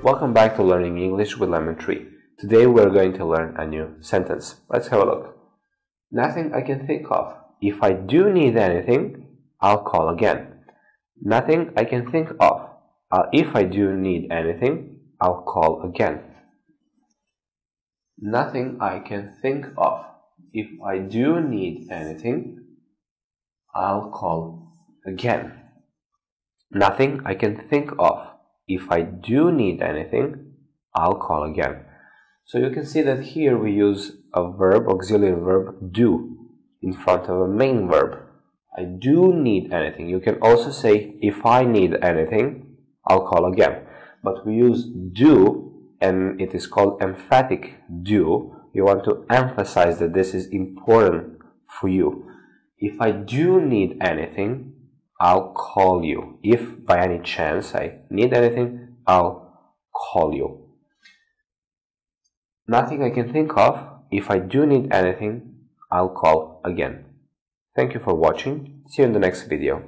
Welcome back to Learning English with Lemon Tree. Today we're going to learn a new sentence. Let's have a look. Nothing I can think of. If I do need anything, I'll call again. Nothing I can think of. Uh, if I do need anything, I'll call again. Nothing I can think of. If I do need anything, I'll call again. Nothing I can think of. If I do need anything, I'll call again. So you can see that here we use a verb, auxiliary verb, do, in front of a main verb. I do need anything. You can also say, if I need anything, I'll call again. But we use do, and it is called emphatic do. You want to emphasize that this is important for you. If I do need anything, I'll call you. If by any chance I need anything, I'll call you. Nothing I can think of. If I do need anything, I'll call again. Thank you for watching. See you in the next video.